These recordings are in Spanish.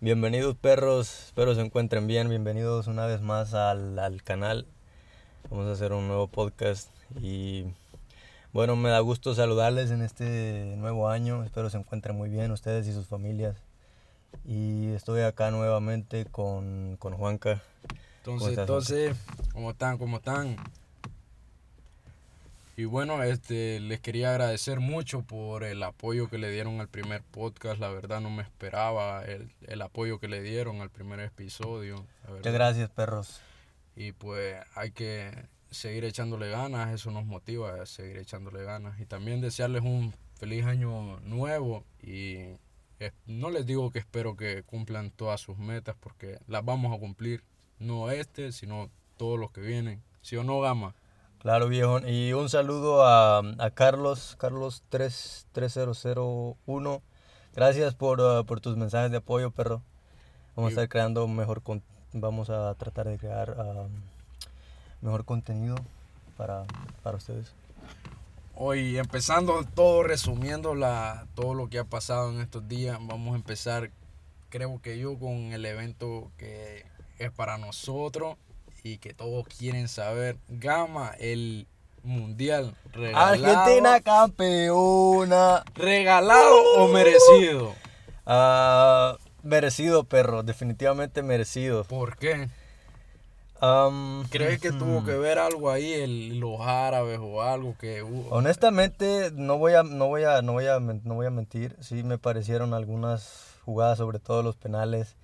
Bienvenidos perros, espero se encuentren bien, bienvenidos una vez más al, al, canal. Vamos a hacer un nuevo podcast y bueno, me da gusto saludarles en este nuevo año, espero se encuentren muy bien ustedes y sus familias. Y estoy acá nuevamente con, con Juanca. Entonces, entonces, ¿cómo están? ¿Cómo están? Y bueno, este, les quería agradecer mucho por el apoyo que le dieron al primer podcast. La verdad no me esperaba el, el apoyo que le dieron al primer episodio. Muchas gracias, perros. Y pues hay que seguir echándole ganas, eso nos motiva a seguir echándole ganas. Y también desearles un feliz año nuevo y no les digo que espero que cumplan todas sus metas porque las vamos a cumplir. No este, sino todos los que vienen. ¿Sí o no, Gama? Claro, viejo. Y un saludo a, a Carlos, Carlos 3001. Gracias por, uh, por, tus mensajes de apoyo, perro. Vamos a estar creando mejor, con, vamos a tratar de crear um, mejor contenido para, para ustedes. Hoy empezando todo, resumiendo la, todo lo que ha pasado en estos días, vamos a empezar, creo que yo, con el evento que es para nosotros y que todos quieren saber. Gama, el mundial regalado. Argentina campeona. ¿Regalado o merecido? Uh, merecido, perro. Definitivamente merecido. ¿Por qué? Um, ¿Crees que tuvo que ver algo ahí el, los árabes o algo que hubo? Honestamente, no voy a, no voy a, no voy a, no voy a mentir. Sí me parecieron algunas jugadas, sobre todo los penales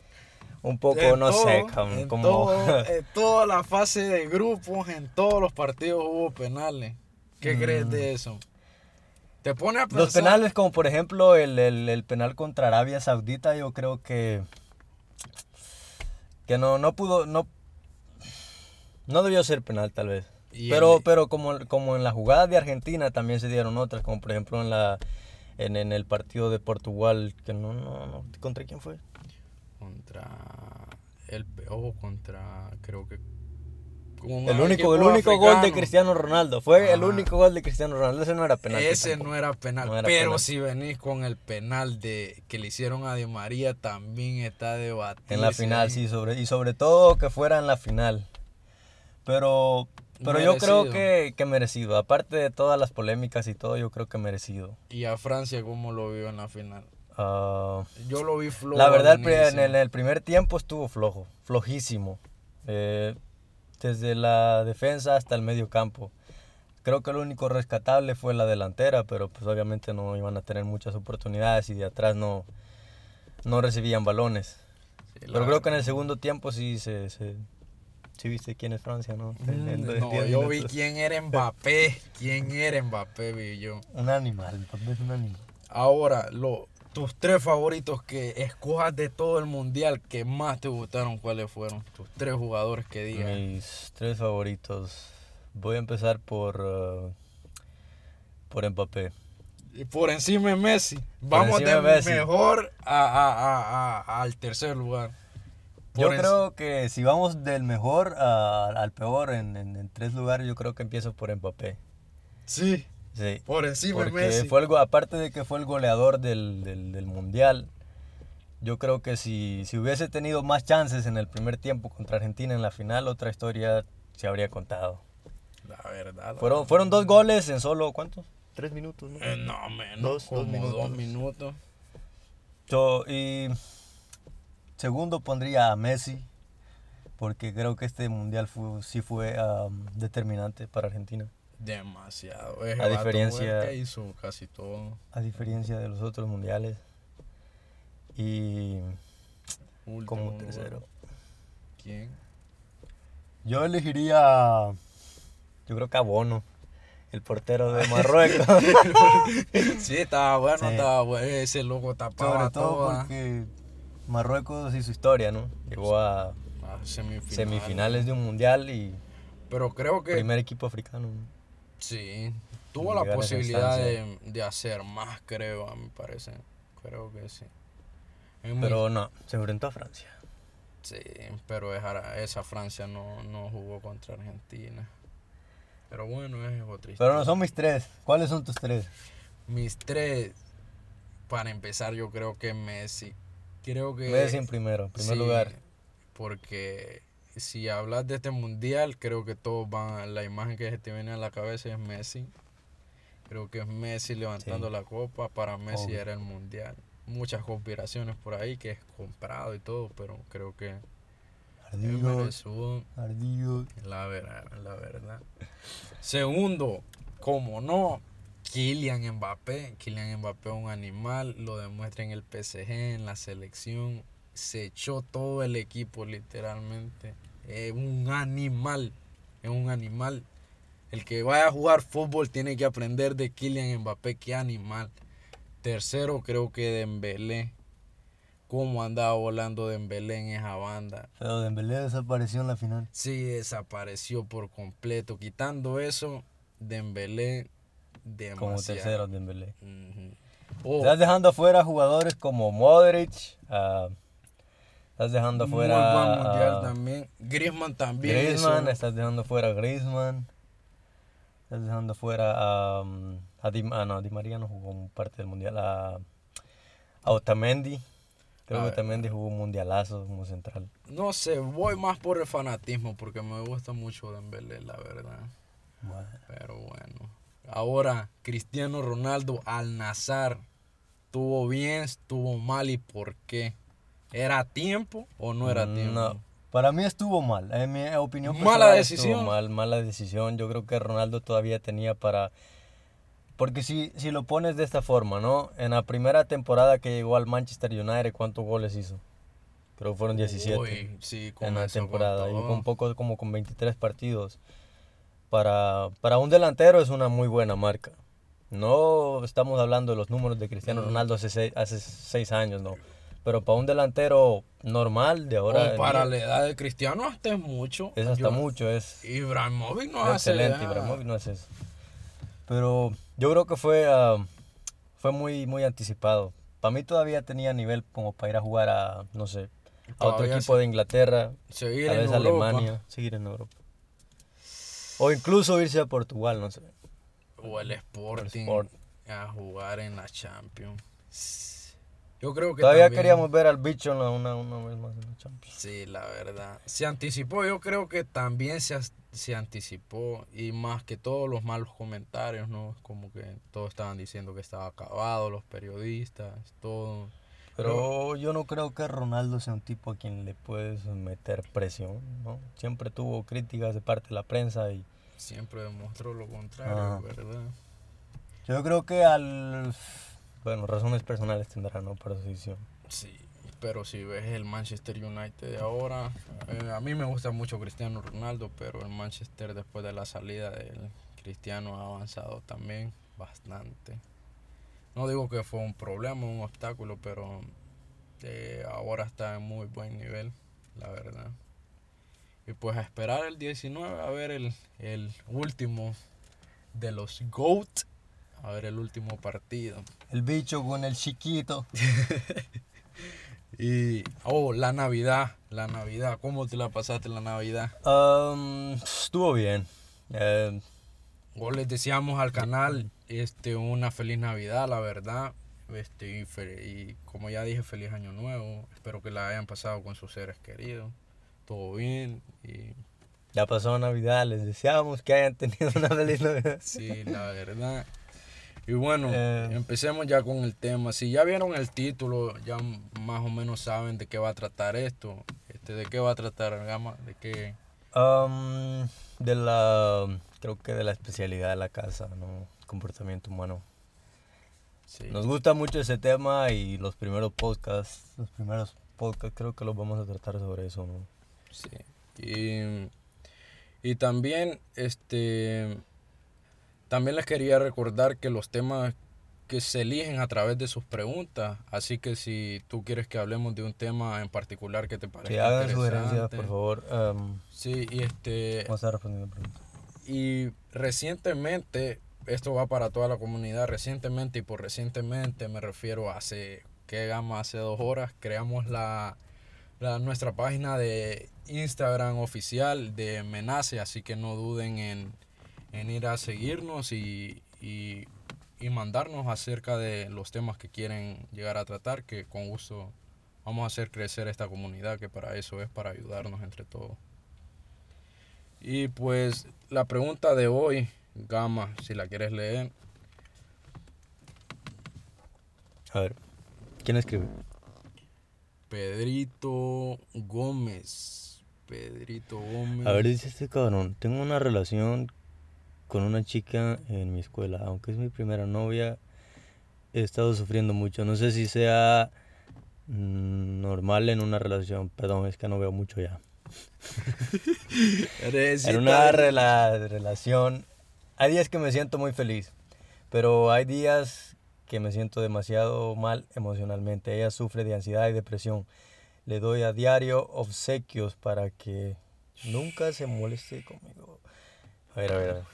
un poco, no sé, como... en toda la fase de grupos, en todos los partidos hubo penales. ¿Qué mm. crees de eso? Te pone a Los penales, como por ejemplo el, el, penal contra Arabia Saudita, yo creo que... Que no, no pudo, no... No debió ser penal, tal vez. Pero, pero como, como en la jugada de Argentina también se dieron otras, como por ejemplo en la en, en el partido de Portugal, que no, no, no, ¿contra quién fue? Contra el ojo contra creo que el único, el único gol de Cristiano Ronaldo. Fue el único gol de Cristiano Ronaldo. Ese no era penal. Ese no era penal. pero si venís con el penal de que le hicieron a Di María, también está debatido. En la final, sí. Sobre, y sobre todo que fuera en la final. Pero, pero yo creo que, que merecido. Aparte de todas las polémicas y todo, yo creo que merecido. ¿Y a Francia cómo lo vio en la final? Ah, Yo lo vi flojo. La verdad, en el, primer tiempo estuvo flojo, flojísimo. Eh, desde la defensa hasta el medio campo. Creo que lo único rescatable fue la delantera, pero pues obviamente no iban a tener muchas oportunidades y de atrás no, no recibían balones. pero creo que en el segundo tiempo sí se, se sí viste quién es Francia, ¿no? Mm, no, yo vi quién era Mbappé, quién era Mbappé, vi yo. Un animal, Mbappé es un animal. Ahora, lo, tus tres favoritos que escojas de todo el mundial que más te gustaron, ¿cuáles fueron? Tus tres jugadores que digan. Mis tres favoritos. Voy a empezar por, uh, por Mbappé. Y por encima de Messi. Vamos de mejor a, al tercer lugar. yo creo que si vamos del mejor al peor en, en, tres lugares, yo creo que empiezo por Mbappé. Sí. Sí. Por encima de Messi. Fue algo, aparte de que fue el goleador del, del, Mundial, yo creo que si, si, hubiese tenido más chances en el primer tiempo contra Argentina en la final, otra historia se habría contado. La verdad. fueron, fueron dos goles en solo, ¿cuántos? Tres minutos, ¿no? Eh, no, menos. Dos, como dos minutos. Dos y segundo pondría a Messi, porque creo que este mundial fue, sí fue um, determinante para Argentina. Demasiado. a diferencia hizo casi todo. A diferencia de los otros mundiales. Y como tercero. ¿Quién? Yo elegiría yo creo que a Bono, el portero de Marruecos. sí, estaba bueno, estaba bueno. Ese loco tapaba Sobre todo porque Marruecos y su historia, ¿no? Llegó a, semifinales. de un mundial y pero creo que primer equipo africano. Sí, tuvo la posibilidad de, hacer más, creo, a mi parecer. Creo que sí. pero no, se enfrentó a Francia. Sí, pero esa Francia no, no jugó contra Argentina. Pero bueno, es otra historia. Pero no son mis tres. ¿Cuáles son tus tres? Mis tres, para empezar, yo creo que Messi. creo que... Messi en primero, en primer sí, lugar. Porque si hablas de este mundial, creo que todos van, la imagen que se te viene a la cabeza es Messi. Creo que es Messi levantando Sí. la copa, para Messi Obvio. era el mundial. Muchas conspiraciones por ahí que es comprado y todo, pero creo que merecido, ardidos. la verdad, la verdad. Segundo, como no, Kylian Mbappé. Kylian Mbappé es un animal, lo demuestra en el PSG, en la selección. Se echó todo el equipo literalmente. Es un animal, es un animal. El que vaya a jugar fútbol tiene que aprender de Kylian Mbappé, qué animal. Tercero creo que Dembélé. Cómo andaba volando Dembélé en esa banda. Pero Dembélé desapareció en la final. Sí, desapareció por completo. Quitando eso, Dembélé demasiado. Como tercero Dembélé. Ujú. Oh, Estás dejando afuera jugadores como Modric. ah, estás dejando muy afuera buen mundial también. Griezmann también. Griezmann. Estás dejando fuera a Griezmann. Estás dejando fuera a, mm, a Di, ah, no, Di María no jugó parte del mundial. A, a Otamendi. Creo A que. Otamendi jugó un mundialazo como central. No sé, voy más por el fanatismo porque me gusta mucho Dembélé, la verdad. Pero bueno. Ahora, Cristiano Ronaldo al Nazar. ¿Tuvo bien, estuvo mal y por qué? ¿Era tiempo o no era tiempo? No, para mí estuvo mal. En mi opinión Mala decisión. Mal, mala decisión. Yo creo que Ronaldo todavía tenía para... Porque si, si lo pones de esta forma, ¿no? En la primera temporada que llegó al Manchester United, ¿cuántos goles hizo? Creo que fueron 17 Uy, sí, en la con temporada. Y con poco, como con 23 partidos. Para, para un delantero es una muy buena marca. No estamos hablando de los números de Cristiano Mm. Ronaldo hace seis, hace seis años, no. Pero para un delantero normal de ahora... O para la edad de Cristiano hasta es mucho. es hasta Yo- mucho, es Ibrahimovic no hace excelente. nada. Ibrahimovic no es eso. Pero yo creo que fue, ah, fue muy, muy anticipado. Para mí todavía tenía nivel como para ir a jugar a, no sé, a otro equipo de Inglaterra, Seguir en vez Europa. Alemania, seguir en Europa. O incluso irse a Portugal, no sé. O el Sporting. Sport. A jugar en la Champions. Yo creo que Todavía también- queríamos ver al bicho una, una, una vez más en la Champions. Sí, la verdad. Se anticipó, yo creo que también se, se anticipó y más que todos los malos comentarios, ¿no? Como que todos estaban diciendo que estaba acabado, los periodistas, todo. Pero yo no creo que Ronaldo sea un tipo a quien le puedes meter presión, ¿no? Siempre tuvo críticas de parte de la prensa y Siempre demostró lo contrario, Ajá. ¿verdad? yo creo que al... Bueno, razones personales tendrá, ¿no? Su. Sí, pero si ves el Manchester United de ahora, eh, a mí me gusta mucho Cristiano Ronaldo, pero el Manchester después de la salida del Cristiano ha avanzado también bastante. No digo que fue un problema, un obstáculo, pero eh, ahora está en muy buen nivel, la verdad. Y pues a esperar el 19, a ver el, el último de los GOAT, a ver el último partido. El bicho con el chiquito. Y, oh, la Navidad, la Navidad, ¿cómo te la pasaste la Navidad? Um, estuvo bien. Eh, O les deseamos al canal este, una feliz Navidad, la verdad. Este, y, y como ya dije, feliz año nuevo. Espero que la hayan pasado con sus seres queridos. Todo bien. Y ya pasó Navidad, les deseamos que hayan tenido una feliz Navidad. sí, la verdad. Y bueno, Eh. empecemos ya con el tema. Si ya vieron el título, ya más o menos saben de qué va a tratar esto. Este, ¿De qué va a tratar, Gama? ¿De qué? Um, de la, creo que de la especialidad de la casa, ¿no? Comportamiento humano. Sí. Nos gusta mucho ese tema y los primeros podcasts, los primeros podcasts creo que los vamos a tratar sobre eso, ¿no? Sí. Y, y también, este, también les quería recordar que los temas que se eligen a través de sus preguntas, así que si tú quieres que hablemos de un tema en particular que te parezca Que hagan sugerencias, por favor. Um, Sí, y este, vamos a preguntas. y recientemente, esto va para toda la comunidad, recientemente, y por recientemente me refiero a hace, ¿qué gama? Hace dos horas, creamos la, la- nuestra página de Instagram oficial de Menace, así que no duden en, en ir a seguirnos y, y, y mandarnos acerca de los temas que quieren llegar a tratar, que con gusto vamos a hacer crecer esta comunidad que para eso es, para ayudarnos entre todos. Y pues la pregunta de hoy, Gama, si la quieres leer. A ver, ¿quién escribe? Pedrito Gómez. Pedrito Gómez. A ver, dice este cabrón, tengo una relación con una chica en mi escuela, aunque es mi primera novia, he estado sufriendo mucho. No sé si sea mm, normal en una relación, perdón, es que no veo mucho ya. en una rela- relación, hay días que me siento muy feliz, pero hay días que me siento demasiado mal emocionalmente. Ella sufre de ansiedad y depresión. Le doy a diario obsequios para que nunca se moleste conmigo. A ver, a ver, a ver.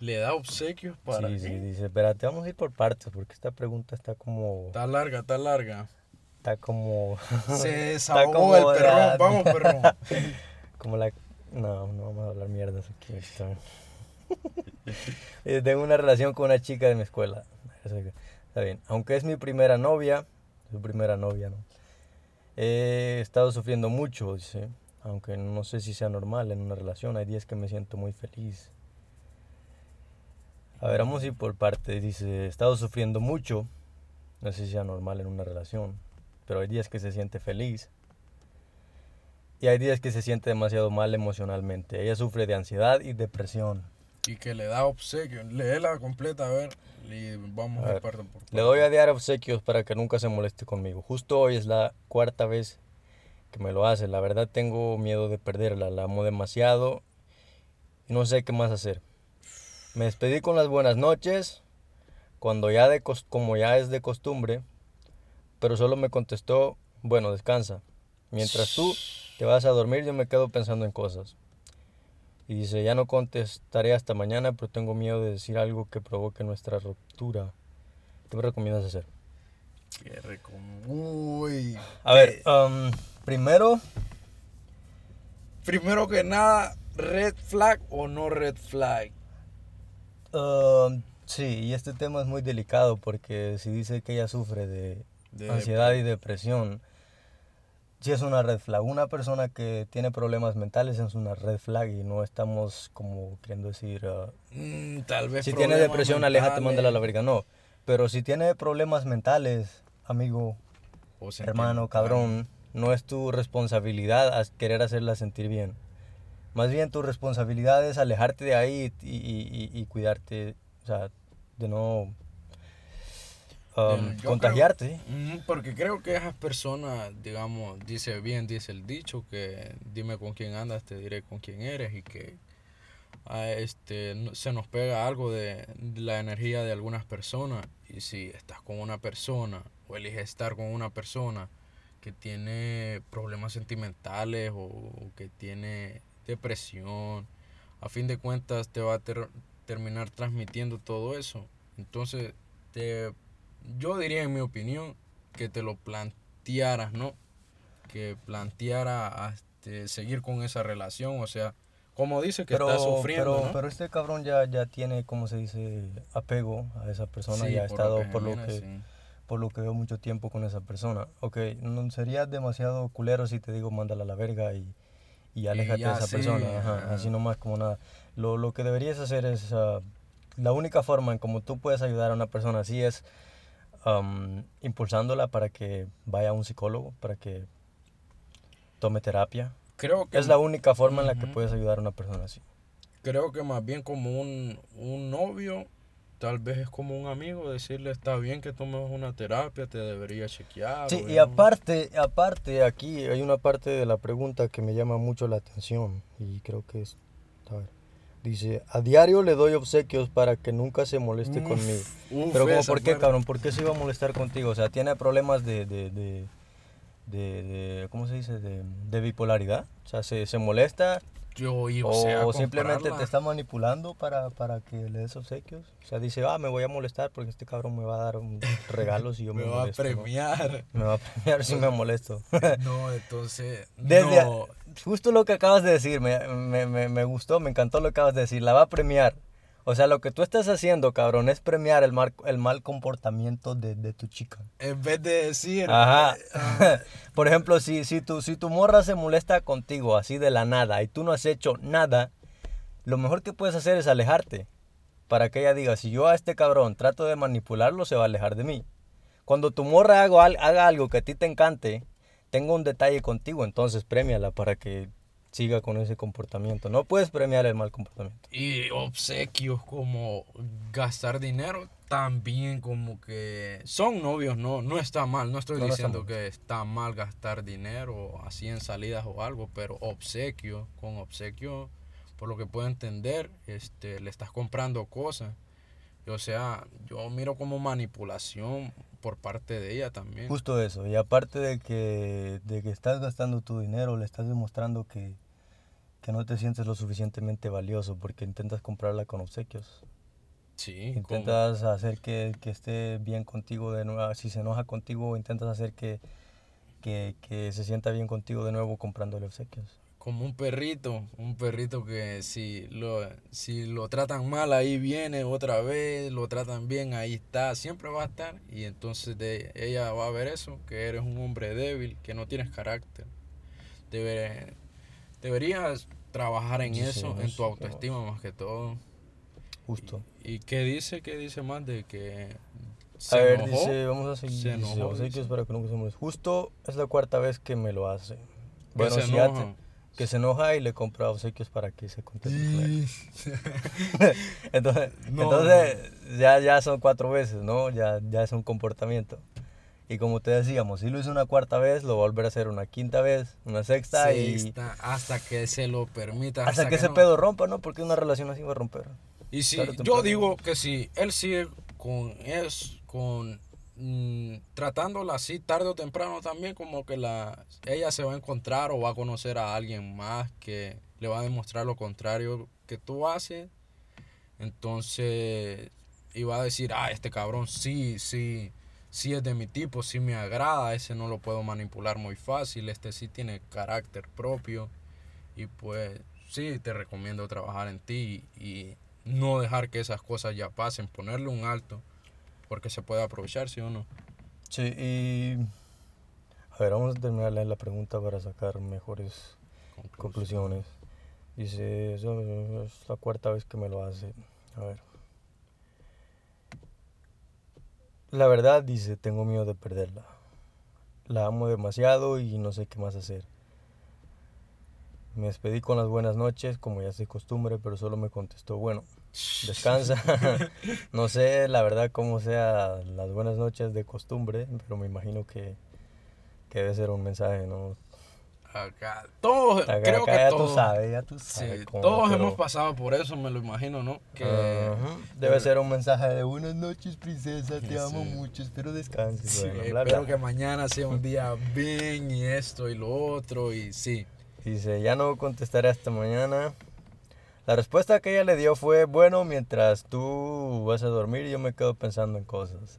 Le da obsequios para. Sí, sí, dice, espérate, vamos a ir por partes porque esta pregunta está como... Está larga, está larga. Está como... Se Está desahogó como el perrón. la- Vamos, perrón. Como la... No, no vamos a hablar mierdas aquí. Eh, Tengo una relación con una chica de mi escuela. Está bien. Aunque es mi primera novia, su primera novia, ¿no? He estado sufriendo mucho, dice. Aunque no sé si sea normal en una relación. Hay días que me siento muy feliz. A ver, vamos a ir por partes. Dice, he estado sufriendo mucho. No sé si sea normal en una relación. Pero hay días que se siente feliz. Y hay días que se siente demasiado mal emocionalmente. Ella sufre de ansiedad y depresión. Y que le da obsequios. Léela completa, a ver. Y vamos A a ver, parte por parte. Le doy a diario obsequios para que nunca se moleste conmigo. Justo hoy es la cuarta vez que me lo hace. La verdad tengo miedo de perderla. La amo demasiado y no sé qué más hacer. Me despedí con las buenas noches, cuando ya de como ya es de costumbre, pero solo me contestó, bueno, descansa. Mientras tú te vas a dormir, yo me quedo pensando en cosas. Y dice, ya no contestaré hasta mañana, pero tengo miedo de decir algo que provoque nuestra ruptura. ¿Qué me recomiendas hacer? Qué rico. Uy. A ver, um, primero, Primero que nada, red flag o no red flag. Um, sí, y este tema es muy delicado porque si dice que ella sufre de, De ansiedad y depresión, sí es una red flag. Una persona que tiene problemas mentales es una red flag y no estamos como queriendo decir, uh, Mm, tal vez. si tiene depresión, aléjate, mándala a la mentales verga. No, pero si tiene problemas mentales, amigo, o hermano, cabrón, no es tu responsabilidad querer hacerla sentir bien. Más bien tu responsabilidad es alejarte de ahí y, y- y- y cuidarte, o sea, de no um, contagiarte. creo- porque creo que esas personas, digamos, dice bien, dice el dicho, que dime con quién andas, te diré con quién eres y que ah, este, se nos pega algo de la energía de algunas personas y si estás con una persona o eliges estar con una persona que tiene problemas sentimentales o que tiene depresión, a fin de cuentas te va a ter- terminar transmitiendo todo eso. Entonces, te, yo diría en mi opinión que te lo plantearas, ¿no? Que planteara este, seguir con esa relación, o sea, como dice que Pero, está sufriendo, pero, ¿no? pero este cabrón ya, ya tiene, como se dice, apego a esa persona, Sí, ya ha por estado que por lo que, sí. por lo que veo mucho tiempo con esa persona. Ok, no sería demasiado culero si te digo mándala a la verga y, y aléjate ya, de esa sí, persona, ajá, así nomás como nada. Lo, lo que deberías hacer es, ah, la única forma en como tú puedes ayudar a una persona así es am, impulsándola para que vaya a un psicólogo, para que tome terapia. Creo que Es la única forma en la que puedes ayudar a una persona así. creo que más bien como un, un novio, tal vez es como un amigo, decirle está bien que tomes una terapia, te debería chequear. Sí, y no". aparte, aparte aquí hay una parte de la pregunta que me llama mucho la atención y creo que es, a ver, dice, a diario le doy obsequios para que nunca se moleste Uf, conmigo. uf, Pero como, ¿por qué, cabrón? ¿Por qué se iba a molestar contigo? O sea, tiene problemas de, de, de, de, ¿cómo se dice? De, de bipolaridad. O sea, se, se molesta Yo, y, o, o, sea, simplemente te está manipulando para, para que le des obsequios. O sea, dice, ah, me voy a molestar porque este cabrón me va a dar un- regalos y yo me, me va a premiar. Me va a premiar si me molesto. No, entonces. Desde no. justo lo que acabas de decir, me, me, me, me gustó, me encantó lo que acabas de decir. La va a premiar. O sea, lo que tú estás haciendo, cabrón, es premiar el, mal, el mal comportamiento de, de tu chica. En vez de decir... Ajá. ah, Por ejemplo, si, si, tu, si tu morra se molesta contigo así de la nada y tú no has hecho nada, lo mejor que puedes hacer es alejarte. Para que ella diga, si yo a este cabrón trato de manipularlo, se va a alejar de mí. Cuando tu morra haga, al- haga algo que a ti te encante, tenga un detalle contigo, entonces premiala para que siga con ese comportamiento. No puedes premiar el mal comportamiento. Y obsequios como gastar dinero también como que son novios, no, no está mal, no estoy No, diciendo que está mal gastar dinero así en salidas o algo, pero obsequio, con obsequio, por lo que puedo entender, este, le estás comprando cosas. O sea, yo miro como manipulación por parte de ella también. Justo eso. Y aparte de que, de que estás gastando tu dinero, le estás demostrando que, que no te sientes lo suficientemente valioso porque intentas comprarla con obsequios. Sí, Intentas hacer que, que esté bien contigo de nuevo. Si se enoja contigo, intentas hacer que, que, que se sienta bien contigo de nuevo comprándole obsequios. Como un perrito, un perrito que si lo, si lo tratan mal ahí viene otra vez, lo tratan bien ahí está, siempre va a estar y entonces de, ella va a ver eso, que eres un hombre débil, que no tienes carácter. Debe- deberías trabajar en Sí, eso, en tu autoestima más que todo. Justo. ¿Y qué dice? ¿Qué dice más de que A se ver, enojó? dice, vamos a seguir. Se dice, enojó, obsequios dice. para que nunca se. Justo es la cuarta vez que me lo hace. Bueno, se si ya te- enoja. Que se enoja y le compra obsequios para que se contente. Entonces, No, entonces Ya, ya son cuatro veces, ¿no? Ya, ya es un comportamiento. Y como te decíamos, si lo hizo una cuarta vez, lo va a volver a hacer una quinta vez, una sexta y hasta que se lo permita. hasta que ese no. pedo rompa, ¿no? Porque una relación así va a romper. Y si yo digo que si él sigue con es con mm, tratándola así tarde o temprano también como que la ella se va a encontrar o va a conocer a alguien más que le va a demostrar lo contrario que tú haces. Entonces y va a decir, "Ah, este cabrón sí, sí sí es de mi tipo, sí me agrada, ese no lo puedo manipular muy fácil, este sí tiene carácter propio y pues sí te recomiendo trabajar en ti y no dejar que esas cosas ya pasen, ponerle un alto, porque se puede aprovechar, ¿sí o no? Sí, y... A ver, vamos a terminar la pregunta para sacar mejores conclusiones. Dice, "Eso es la cuarta vez que me lo hace. A ver. La verdad, dice, tengo miedo de perderla. La amo demasiado y no sé qué más hacer. Me despedí con las buenas noches, como ya es costumbre, pero solo me contestó, bueno, descansa. no sé, la verdad, cómo sea las buenas noches de costumbre, pero me imagino que, que debe ser un mensaje, ¿no? Acá, todos, Acá, creo acá que ya todos, tú sabes, ya tú sí, sabes. cómo, todos pero- hemos pasado por eso, me lo imagino, ¿no? Que Ajá. Debe ser un mensaje de buenas noches, princesa, te Sí. amo mucho, espero descanses. Sí, bueno, bla, espero bla. que mañana sea un día bien y esto y lo otro y sí. Dice, ya no contestaré hasta mañana. La respuesta que ella le dio fue, bueno, mientras tú vas a dormir, yo me quedo pensando en cosas.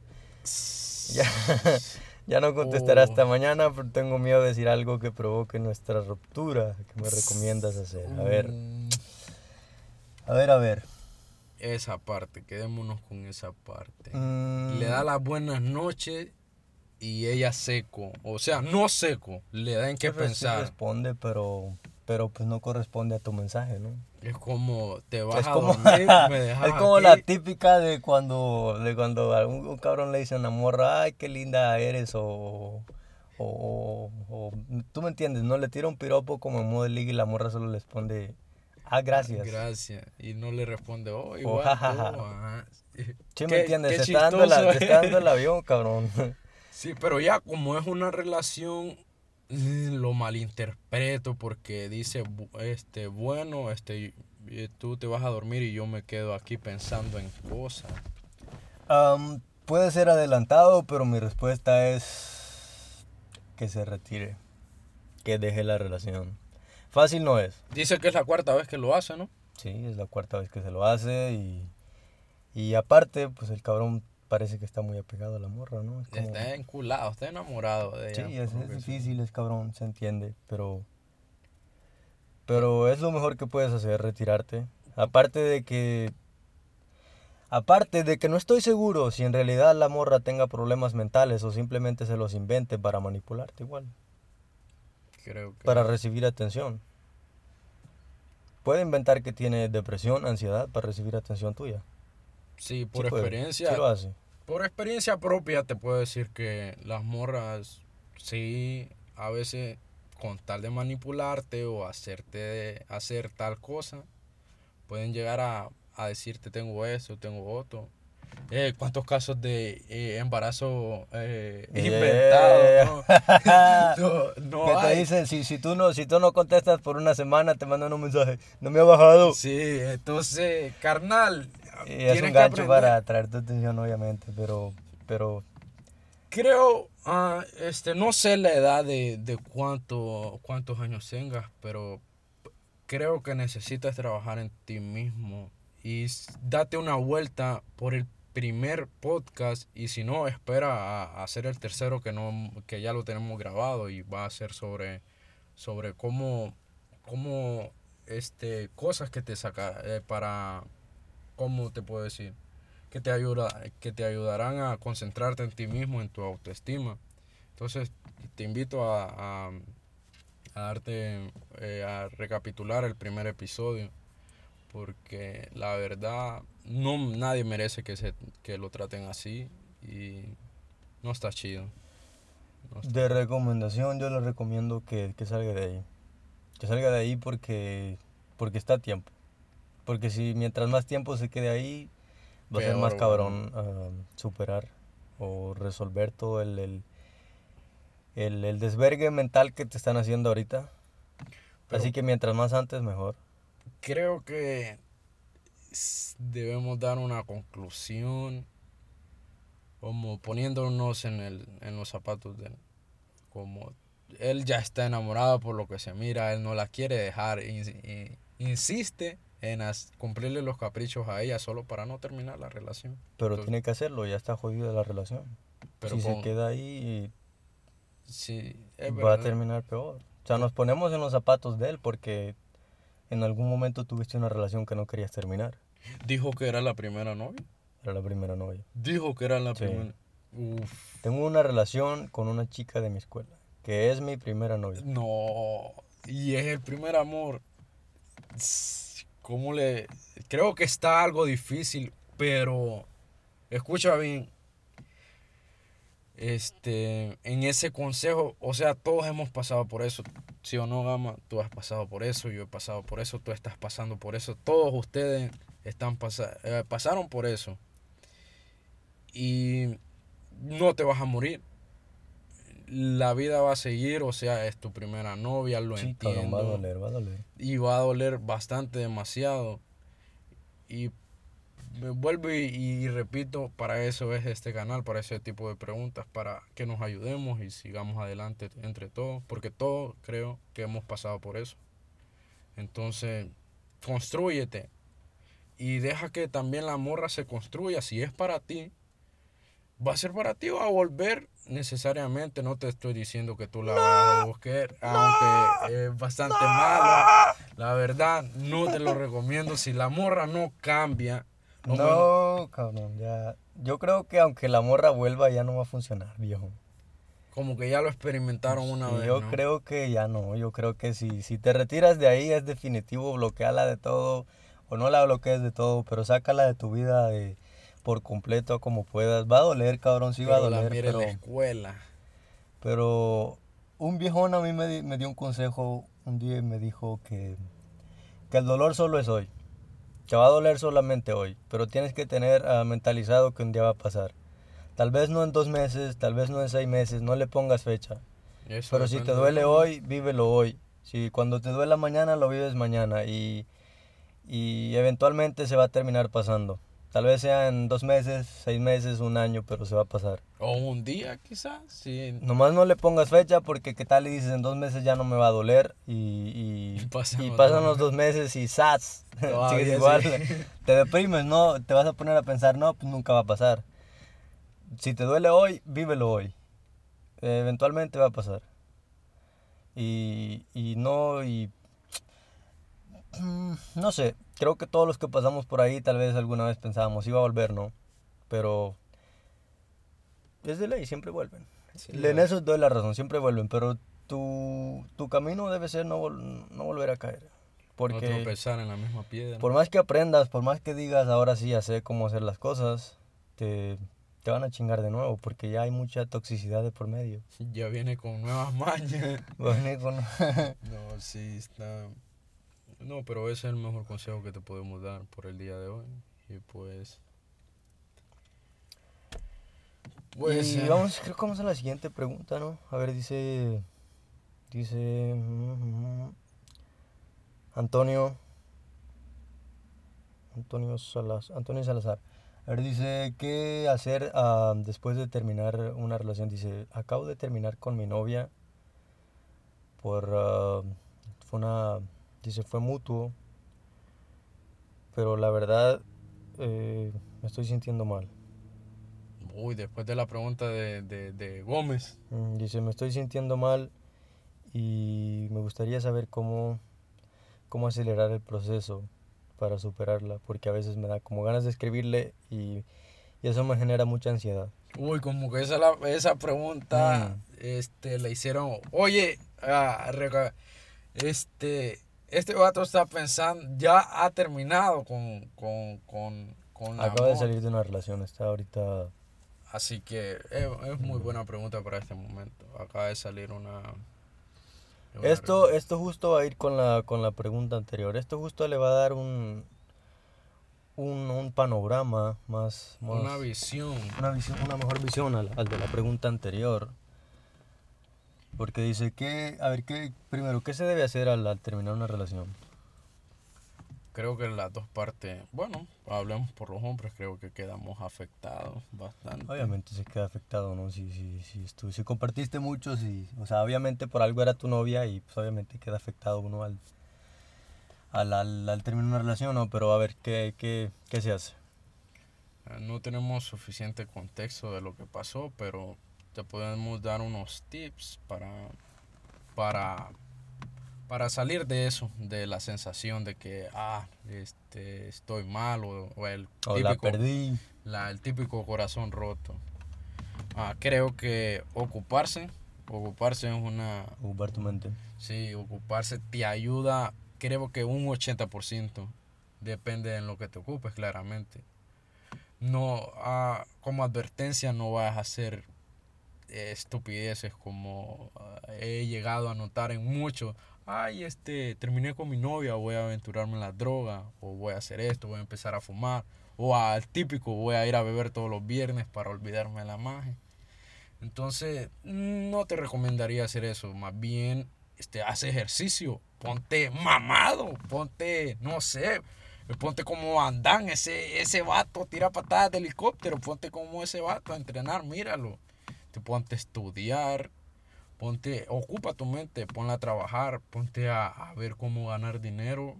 Ya, ya no contestaré Oh. hasta mañana, pero tengo miedo de decir algo que provoque nuestra ruptura. ¿Qué me recomiendas hacer? A ver, Mm, a ver, a ver. Esa parte, quedémonos con esa parte. Mm, Le da las buenas noches y ella seco. O sea, no seco, le da en qué re- sí pensar. responde, pero, pero pues no corresponde a tu mensaje, ¿no? Es como te vas Es a como, dormir, me dejas es como aquí. la típica de cuando, de cuando a un, un cabrón le dice a una morra, ay, qué linda eres, o, o, o- o- tú me entiendes, ¿no? Le tira un piropo como en modo de liga y la morra solo le responde, ah, gracias. Gracias. Y no le responde, oh, igual jajaja. tú", ajá. ¿Sí me entiendes? qué Te está, dando la- te está eh. dando el avión, cabrón. Sí, pero ya como es una relación, lo malinterpreto porque dice, este, bueno, este, tú te vas a dormir y yo me quedo aquí pensando en cosas. Am, puede ser adelantado, pero mi respuesta es que se retire, que deje la relación. Fácil no es. Dice que es la cuarta vez que lo hace, ¿no? Sí, es la cuarta vez que se lo hace y, y aparte, pues el cabrón parece que está muy apegado a la morra, ¿no? Es como- Está enculado, está enamorado de ella. sí, es, difícil, es cabrón, se entiende, pero, pero es lo mejor que puedes hacer, retirarte. Aparte de que Aparte de que no estoy seguro si en realidad la morra tenga problemas mentales o simplemente se los invente para manipularte igual. Creo que... Para recibir atención. Puede inventar que tiene depresión, ansiedad para recibir atención tuya. Sí, por Sí puede, experiencia. sí lo hace. Por experiencia propia te puedo decir que las morras, sí, a veces con tal de manipularte o hacerte hacer tal cosa, pueden llegar a, a decirte tengo eso, tengo otro. Eh, ¿Cuántos casos de eh, embarazo eh, inventado? No, no, no que te dicen, si, si, tú no, si tú no contestas por una semana, te mandan un mensaje. No me ha bajado. Sí, entonces, carnal, Y es un gancho para atraer tu atención, obviamente. Pero, pero Creo, ah, este, no sé la edad de, de cuánto, cuántos años tengas, pero creo que necesitas trabajar en ti mismo y date una vuelta por el primer podcast y si no, espera a, a hacer el tercero que, no, que ya lo tenemos grabado y va a ser sobre, sobre cómo, cómo este, cosas que te saca eh, para, ¿cómo te puedo decir? que te, ayuda, que te ayudarán a concentrarte en ti mismo, en tu autoestima. Entonces, te invito a, a, a darte, eh, a recapitular el primer episodio, porque la verdad, no, nadie merece que, se, que lo traten así y no está chido. No está- de recomendación yo le recomiendo que, que salga de ahí. Que salga de ahí porque, porque está a tiempo. Porque si mientras más tiempo se quede ahí, va a ser más cabrón ah, superar o resolver todo el, el, el, el desvergue mental que te están haciendo ahorita. Pero- Así que mientras más antes, mejor. creo que debemos dar una conclusión como poniéndonos en, el, en los zapatos de él. Como él ya está enamorado por lo que se mira, él no la quiere dejar, in- in- insiste en cumplirle los caprichos a ella solo para no terminar la relación. Pero Entonces, tiene que hacerlo, ya está jodida la relación. pero si se con- queda ahí, sí, es va a terminar peor. O sea, nos ponemos en los zapatos de él porque en algún momento tuviste una relación que no querías terminar. Dijo que era la primera novia. Era la primera novia. Dijo que era la Sí. primera. Uf. Tengo una relación con una chica de mi escuela, que es mi primera novia. No, y es el primer amor. ¿Cómo le.? Creo que está algo difícil, pero. Escucha bien. Este. En ese consejo, o sea, todos hemos pasado por eso. Sí o no, Gama, tú has pasado por eso, yo he pasado por eso, tú estás pasando por eso. Todos ustedes están eh, pasaron por eso. Y no te vas a morir la vida va a seguir, o sea, es tu primera novia, lo Sí, cabrón, entiendo. va a doler, va a doler. Y va a doler bastante, demasiado. Y me vuelvo y, y repito, para eso es este canal, para ese tipo de preguntas, para que nos ayudemos y sigamos adelante entre todos, porque todos creo que hemos pasado por eso. Entonces, construyete y deja que también la morra se construya. Si es para ti, va a ser para ti va a volver necesariamente. No te estoy diciendo que tú la vas a buscar, aunque es bastante malo. La verdad, no te lo recomiendo. Si la morra no cambia, no me- No, cabrón, ya. Yo creo que aunque la morra vuelva ya no va a funcionar, viejo. como que ya lo experimentaron una Sí, vez. yo ¿no? creo que ya no, yo creo que si, si te retiras de ahí es definitivo, bloqueala de todo, o no la bloquees de todo, pero sácala de tu vida de, por completo como puedas. Va a doler, cabrón, sí va a Pero la doler, en pero, la escuela. pero un viejón a mí me, di- me dio un consejo un día y me dijo que, que el dolor solo es hoy, que va a doler solamente hoy, pero tienes que tener ah, mentalizado que un día va a pasar. Tal vez no en dos meses, tal vez no en seis meses, no le pongas fecha. Eso Pero si te duele hoy, vívelo hoy. Si cuando te duela mañana, lo vives mañana. Y, y eventualmente se va a terminar pasando. Tal vez sea en dos meses, seis meses, un año, pero se va a pasar. O un día quizás. Sí. Nomás no le pongas fecha porque qué tal y dices en dos meses ya no me va a doler y, y, Y pasan y los pasan dos los dos meses y ¡zas! Sigues igual. sí. Te deprimes, ¿no? Te vas a poner a pensar, no, pues nunca va a pasar. Si te duele hoy, vívelo hoy. Eh, eventualmente va a pasar. Y, y no, y... No sé, creo que todos los que pasamos por ahí tal vez alguna vez pensábamos iba a volver, ¿no? Pero es de ley, siempre vuelven. en eso doy la razón, siempre vuelven, pero tu, tu camino debe ser no, no volver a caer. Porque no tropezar en la misma piedra. Por más que aprendas, por más que digas ahora sí ya sé cómo hacer las cosas, te, te van a chingar de nuevo porque ya hay mucha toxicidad de por medio. Ya viene con nuevas mañas. viene con... no, sí, está... No, pero ese es el mejor consejo que te podemos dar por el día de hoy. Y pues... Pues... Y vamos, creo que vamos a la siguiente pregunta, ¿no? A ver, dice... Dice... Antonio. Antonio, Salazar, Antonio Salazar. A ver, dice, ¿qué hacer ah, después de terminar una relación? Dice, acabo de terminar con mi novia por... Ah, fue una... Dice, fue mutuo. Pero la verdad, eh, me estoy sintiendo mal. Uy, después de la pregunta de, de, de Gómez. Mm, dice, me estoy sintiendo mal y me gustaría saber cómo cómo acelerar el proceso para superarla, porque a veces me da como ganas de escribirle y, eso me genera mucha ansiedad. Uy, como que esa, la, esa pregunta mm. este, le hicieron, oye, ah, este, este vato está pensando, ya ha terminado con, con, con, con Acaba de salir de una relación, está ahorita... Así que es, es muy buena pregunta para este momento. Acaba de salir una, esto, esto justo va a ir con la, con la pregunta anterior. Esto justo le va a dar un, un, panorama más, Una visión. Una, visión, una mejor visión al, al, de la pregunta anterior. Porque dice que, a ver, ¿qué, primero, ¿qué se debe hacer al terminar una relación? creo que las dos partes, bueno, hablemos por los hombres, creo que quedamos afectados bastante. Obviamente se queda afectado, ¿no? Si, si, si, tú, si compartiste mucho, si, o sea, obviamente por algo era tu novia y pues obviamente queda afectado uno al, al, al, al terminar una relación, ¿no? Pero a ver, ¿qué, qué, qué se hace? Eh, no tenemos suficiente contexto de lo que pasó, pero te podemos dar unos tips para, para para salir de eso, de la sensación de que, ah, este, estoy mal o, el típico, la perdí. La, el típico corazón roto. Ah, creo que ocuparse, ocuparse es una... Ocupar tu mente. Sí, ocuparse te ayuda, creo que un 80%, depende en lo que te ocupes, claramente. No, ah, como advertencia no vas a hacer estupideces como ah, he llegado a notar en muchos ay, este, terminé con mi novia, voy a aventurarme en la droga, o voy a hacer esto, voy a empezar a fumar, o al típico, voy a ir a beber todos los viernes para olvidarme de la magia. Entonces, no te recomendaría hacer eso, más bien, este, haz ejercicio, ponte mamado, ponte, no sé, ponte como andan, ese, ese vato tira patadas de helicóptero, ponte como ese vato a entrenar, míralo, te ponte a estudiar, ponte, ocupa tu mente, ponla a trabajar, ponte a, ver cómo ganar dinero.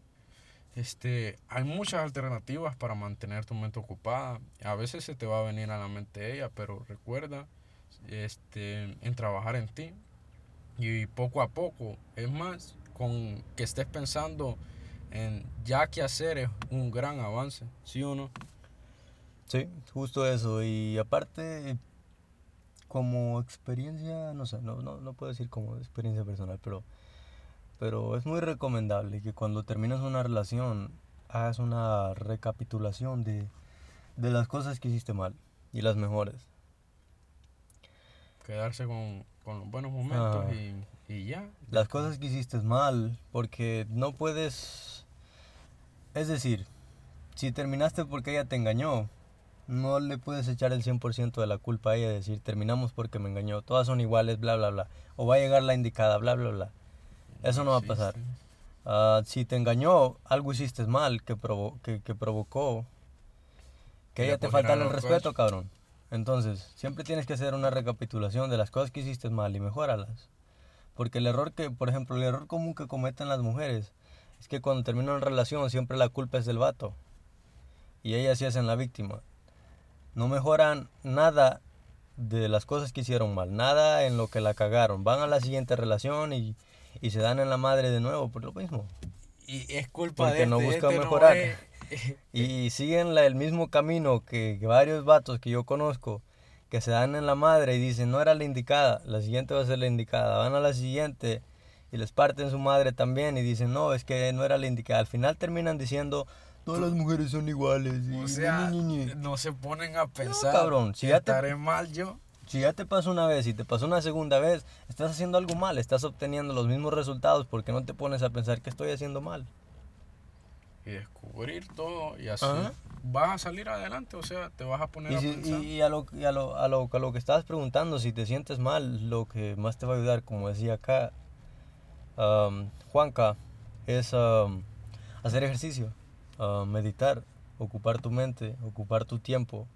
Este, hay muchas alternativas para mantener tu mente ocupada. A veces se te va a venir a la mente ella, pero recuerda este, en trabajar en ti. Y poco a poco, es más, con que estés pensando en ya qué hacer es un gran avance, ¿sí o no? Sí, justo eso. Y aparte, como experiencia, no sé, no, no, no, puedo decir como experiencia personal, pero, pero es muy recomendable que cuando terminas una relación hagas una recapitulación de, de las cosas que hiciste mal y las mejores. Quedarse con, con los buenos momentos y, y ya. Las cosas que hiciste mal, porque no puedes... Es decir, si terminaste porque ella te engañó, no le puedes echar el 100% de la culpa a ella y decir, terminamos porque me engañó, todas son iguales, bla, bla, bla. O va a llegar la indicada, bla, bla, bla. Eso no va a pasar. Ah, si te engañó, algo hiciste mal que, que, provocó que ella te faltara el respeto, cabrón. Entonces, siempre tienes que hacer una recapitulación de las cosas que hiciste mal y mejoralas. Porque el error que, por ejemplo, el error común que cometen las mujeres es que cuando terminan una relación siempre la culpa es del vato. Y ellas sí hacen la víctima no mejoran nada de las cosas que hicieron mal, nada en lo que la cagaron. Van a la siguiente relación y, se dan en la madre de nuevo por lo mismo. Y es culpa Porque de no este, buscan este no mejorar. es. Y siguen la- el mismo camino que, que varios vatos que yo conozco, que se dan en la madre y dicen, no era la indicada, la siguiente va a ser la indicada. Van a la siguiente y les parten su madre también y dicen, no, es que no era la indicada. Al final terminan diciendo, todas las mujeres son iguales. O sea, ñi, ñi, ñi". no se ponen a pensar. cabrón, si ya te- estaré mal yo. Si ya te pasó una vez y te pasó una segunda vez, estás haciendo algo mal, estás obteniendo los mismos resultados porque no te pones a pensar que estoy haciendo mal. Y descubrir todo y así Ajá. vas a salir adelante, o sea, te vas a poner Y, a pensar. y- y a, lo, y a, lo, a, lo, a lo que estabas preguntando, si te sientes mal, lo que más te va a ayudar, como decía acá um, Juanca, es um, hacer ejercicio, uh, meditar, ocupar tu mente, ocupar tu tiempo.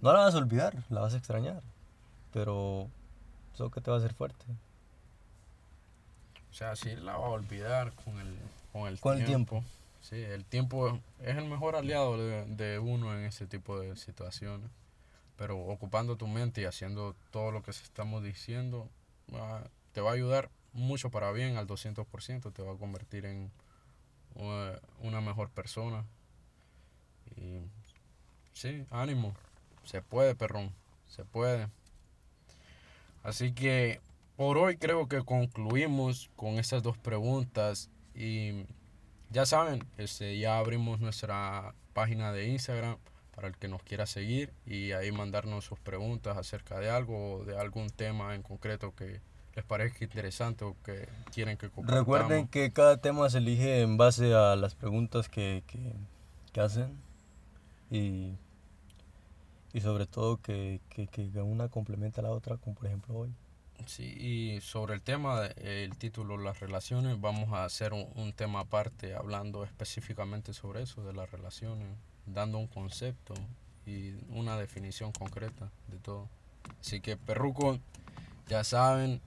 No la vas a olvidar, la vas a extrañar, pero eso que te va a hacer fuerte. O sea, sí la va a olvidar con el, con el Con el tiempo. Sí, el tiempo es el mejor aliado de, de uno en ese tipo de situaciones. Pero ocupando tu mente y haciendo todo lo que estamos diciendo, va- te va a ayudar mucho para bien al 200%. Te va a convertir en una mejor persona. Y sí, ánimo. Se puede, perrón. Se puede. Así que por hoy creo que concluimos con estas dos preguntas y ya saben, este, ya abrimos nuestra página de Instagram para el que nos quiera seguir y ahí mandarnos sus preguntas acerca de algo o de algún tema en concreto que les parezca interesante o que quieren que compartamos. Recuerden que cada tema se elige en base a las preguntas que, que, que hacen y, y sobre todo que, que, que una complementa a la otra, como por ejemplo hoy. Sí, y sobre el tema, el título, las relaciones, vamos a hacer un, un tema aparte hablando específicamente sobre eso, de las relaciones, dando un concepto y una definición concreta de todo. Así que perruco, ya saben,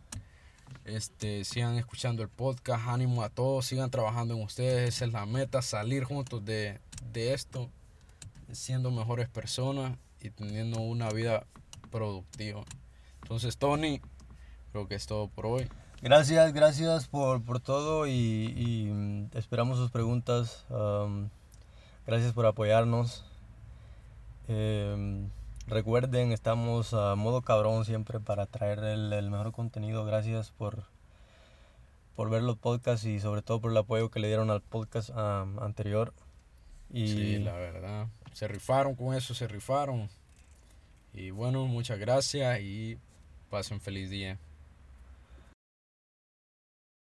este, sigan escuchando el podcast, ánimo a todos, sigan trabajando en ustedes, esa es la meta, salir juntos de, de esto, siendo mejores personas y teniendo una vida productiva. Entonces, Tony, creo que es todo por hoy. Gracias, gracias por, por todo y, mm, esperamos sus preguntas. gracias por apoyarnos. Em, recuerden, estamos a modo cabrón siempre para traer el, mejor contenido. Gracias por, por ver los podcasts y sobre todo por el apoyo que le dieron al podcast anterior. Y Sí, la verdad. Se rifaron con eso, se rifaron. Y bueno, muchas gracias y pasen feliz día.